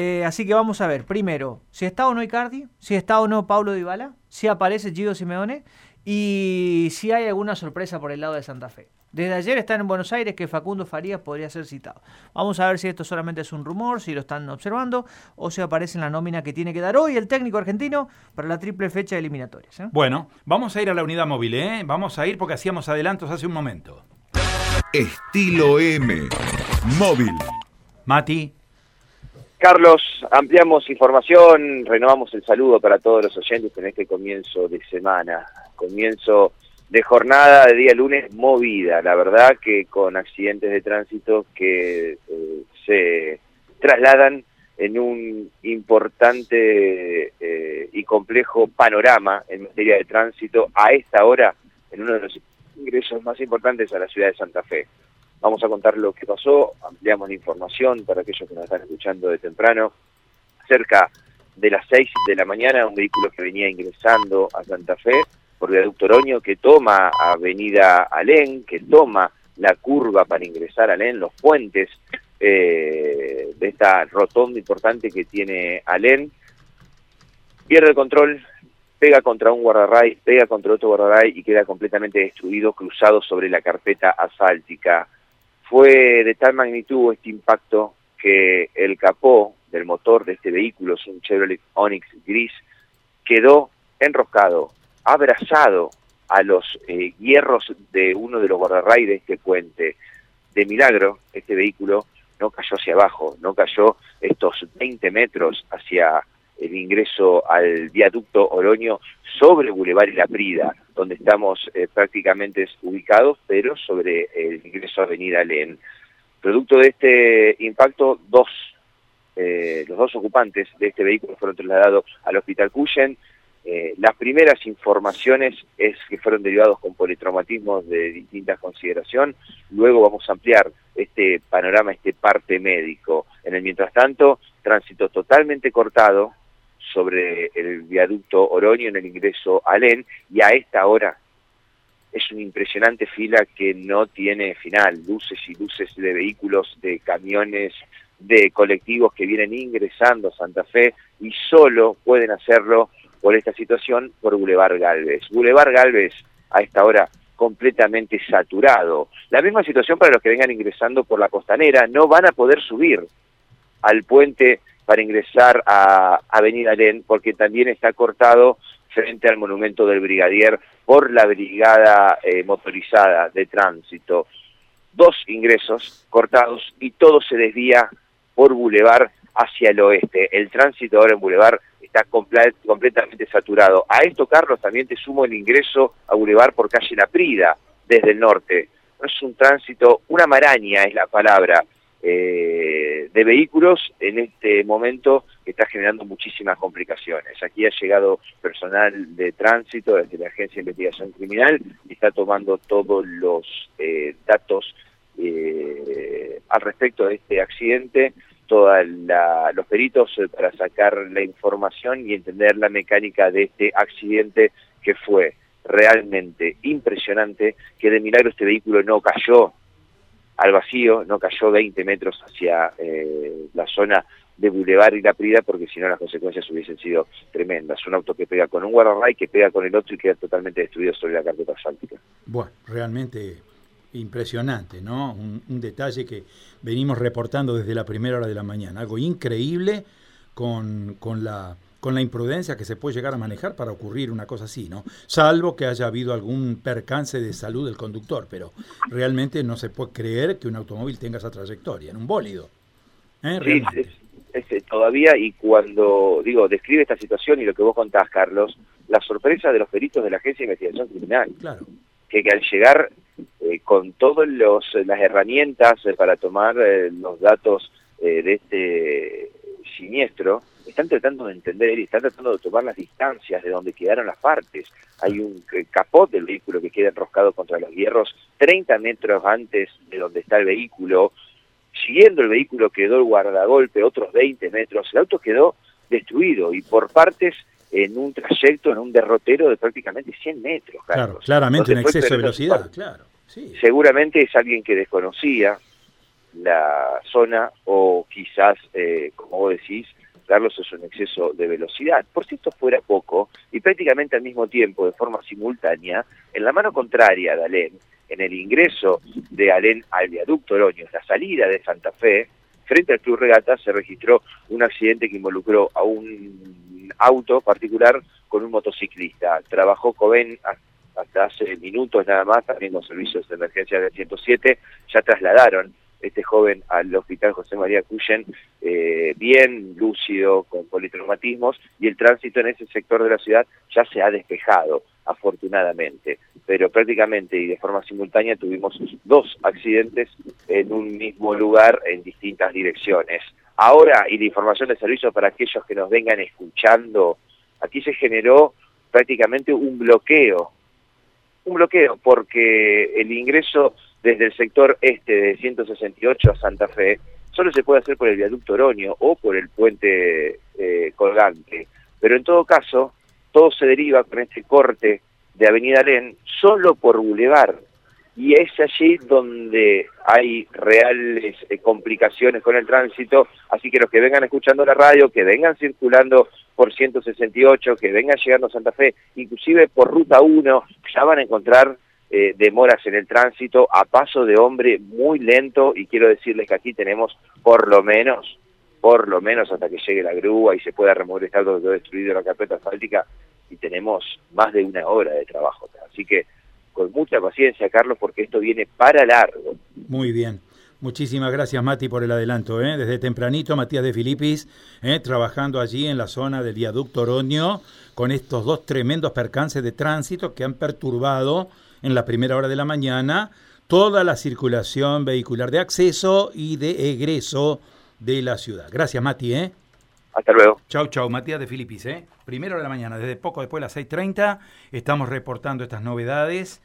Eh, así que vamos a ver, primero, si está o no Icardi, si está o no Pablo Dybala, si aparece Gido Simeone y si hay alguna sorpresa por el lado de Santa Fe. Desde ayer están en Buenos Aires que Facundo Farías podría ser citado. Vamos a ver si esto solamente es un rumor, si lo están observando o si aparece en la nómina que tiene que dar hoy el técnico argentino para la triple fecha de eliminatorias. ¿eh? Bueno, vamos a ir a la unidad móvil, ¿eh? Vamos a ir porque hacíamos adelantos hace un momento. Estilo M. Móvil. Mati. Carlos, ampliamos información, renovamos el saludo para todos los oyentes en este comienzo de semana, comienzo de jornada de día lunes movida, la verdad que con accidentes de tránsito que eh, se trasladan en un importante eh, y complejo panorama en materia de tránsito a esta hora en uno de los ingresos más importantes a la ciudad de Santa Fe. Vamos a contar lo que pasó, ampliamos la información para aquellos que nos están escuchando de temprano. Cerca de las 6 de la mañana, un vehículo que venía ingresando a Santa Fe por Viaducto Oroño, que toma Avenida Alén, que toma la curva para ingresar a Alén, los puentes eh, de esta rotonda importante que tiene Alén, pierde el control, pega contra un guardarray, pega contra otro guardarray y queda completamente destruido, cruzado sobre la carpeta asfáltica. Fue de tal magnitud este impacto que el capó del motor de este vehículo, es un Chevrolet Onix gris, quedó enroscado, abrazado a los eh, hierros de uno de los guardarray de este puente. De milagro, este vehículo no cayó hacia abajo, no cayó estos 20 metros hacia el ingreso al viaducto Oroño sobre Boulevard y La Prida, donde estamos eh, prácticamente ubicados, pero sobre el ingreso a Avenida Len. Producto de este impacto, dos, eh, los dos ocupantes de este vehículo fueron trasladados al Hospital Cuyen. Eh, las primeras informaciones es que fueron derivados con politraumatismos de distintas consideración. Luego vamos a ampliar este panorama, este parte médico. En el mientras tanto, tránsito totalmente cortado sobre el viaducto Oroño en el ingreso a Len y a esta hora es una impresionante fila que no tiene final, luces y luces de vehículos, de camiones, de colectivos que vienen ingresando a Santa Fe y solo pueden hacerlo por esta situación por Boulevard Galvez. Boulevard Galvez a esta hora completamente saturado. La misma situación para los que vengan ingresando por la costanera, no van a poder subir al puente para ingresar a Avenida Len, porque también está cortado frente al monumento del brigadier por la brigada eh, motorizada de tránsito. Dos ingresos cortados y todo se desvía por Boulevard hacia el oeste. El tránsito ahora en Boulevard está completamente saturado. A esto, Carlos, también te sumo el ingreso a Boulevard por calle La Prida, desde el norte. Es un tránsito, una maraña es la palabra, eh, de vehículos en este momento está generando muchísimas complicaciones. Aquí ha llegado personal de tránsito desde la Agencia de Investigación Criminal y está tomando todos los eh, datos eh, al respecto de este accidente, todos los peritos para sacar la información y entender la mecánica de este accidente que fue realmente impresionante, que de milagro este vehículo no cayó al vacío, no cayó 20 metros hacia eh, la zona de Boulevard y La Prida, porque si no las consecuencias hubiesen sido tremendas. Un auto que pega con un guardarray, que pega con el otro y queda totalmente destruido sobre la carpeta asfáltica. Bueno, realmente impresionante, ¿no? Un, un, detalle que venimos reportando desde la primera hora de la mañana. Algo increíble con, con la con la imprudencia que se puede llegar a manejar para ocurrir una cosa así, ¿no? Salvo que haya habido algún percance de salud del conductor, pero realmente no se puede creer que un automóvil tenga esa trayectoria en un bólido. ¿eh? Sí, es, es, todavía, y cuando, digo, describe esta situación y lo que vos contás, Carlos, la sorpresa de los peritos de la Agencia de Investigación Criminal. Claro. Que, que al llegar eh, con todas las herramientas eh, para tomar eh, los datos de este siniestro, están tratando de entender y están tratando de tomar las distancias de donde quedaron las partes. Hay un capot del vehículo que queda enroscado contra los hierros 30 metros antes de donde está el vehículo. Siguiendo el vehículo quedó el guardagolpe otros 20 metros. El auto quedó destruido y por partes en un trayecto, en un derrotero de prácticamente 100 metros. Carlos. Claro, claramente en exceso de velocidad, claro. Sí. Seguramente es alguien que desconocía la zona o quizás, eh, como vos decís, Carlos, es un exceso de velocidad. Por si esto fuera poco, y prácticamente al mismo tiempo, de forma simultánea, en la mano contraria de Alén, en el ingreso de Alén al viaducto Oroño, en la salida de Santa Fe, frente al Club Regata se registró un accidente que involucró a un auto particular con un motociclista. Trabajó Coven hasta hace minutos nada más, también con servicios de emergencia del 107, ya trasladaron este joven al hospital José María Cuyen eh, bien lúcido, con politraumatismos, y el tránsito en ese sector de la ciudad ya se ha despejado, afortunadamente. Pero prácticamente y de forma simultánea tuvimos dos accidentes en un mismo lugar en distintas direcciones. Ahora, y la información de servicio para aquellos que nos vengan escuchando, aquí se generó prácticamente un bloqueo, un bloqueo porque el ingreso desde el sector este de 168 a Santa Fe, solo se puede hacer por el viaducto Oroño o por el puente eh, colgante. Pero en todo caso, todo se deriva con este corte de Avenida Len solo por Boulevard. Y es allí donde hay reales eh, complicaciones con el tránsito, así que los que vengan escuchando la radio, que vengan circulando por 168, que vengan llegando a Santa Fe, inclusive por Ruta 1, ya van a encontrar eh, demoras en el tránsito a paso de hombre muy lento y quiero decirles que aquí tenemos por lo menos, por lo menos hasta que llegue la grúa y se pueda remover el estado que quedó destruido la carpeta asfáltica y tenemos más de una hora de trabajo. Así que con mucha paciencia, Carlos, porque esto viene para largo. Muy bien. Muchísimas gracias, Mati, por el adelanto. ¿eh? Desde tempranito, Matías de Filipis, ¿eh? trabajando allí en la zona del viaducto Oroño, con estos dos tremendos percances de tránsito que han perturbado en la primera hora de la mañana toda la circulación vehicular de acceso y de egreso de la ciudad. Gracias, Mati. ¿eh? Hasta luego. Chau, chau. Matías de Filipis. ¿eh? Primera hora de la mañana, desde poco después de las 6.30, estamos reportando estas novedades